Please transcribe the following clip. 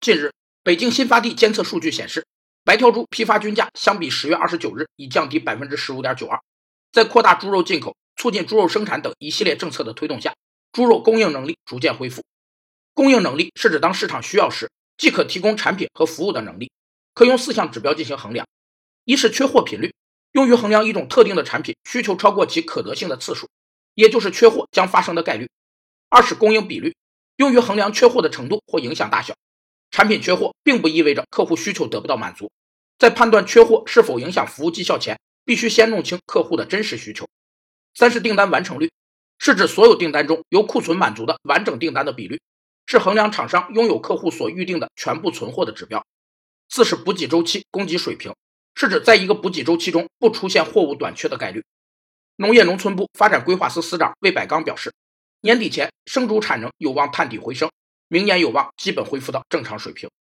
近日，北京新发地监测数据显示，白条猪批发均价相比十月二十九日已降低百分之十五点九二。在扩大猪肉进口、促进猪肉生产等一系列政策的推动下，猪肉供应能力逐渐恢复。供应能力是指当市场需要时，即可提供产品和服务的能力。可用四项指标进行衡量：一是缺货频率，用于衡量一种特定的产品需求超过其可得性的次数，也就是缺货将发生的概率；二是供应比率，用于衡量缺货的程度或影响大小。产品缺货并不意味着客户需求得不到满足，在判断缺货是否影响服务绩效前，必须先弄清客户的真实需求。三是订单完成率，是指所有订单中由库存满足的完整订单的比率，是衡量厂商拥有客户所预定的全部存货的指标。四是补给周期供给水平，是指在一个补给周期中不出现货物短缺的概率。农业农村部发展规划司司长魏百刚表示，年底前生猪产能有望探底回升。明年有望基本恢复到正常水平。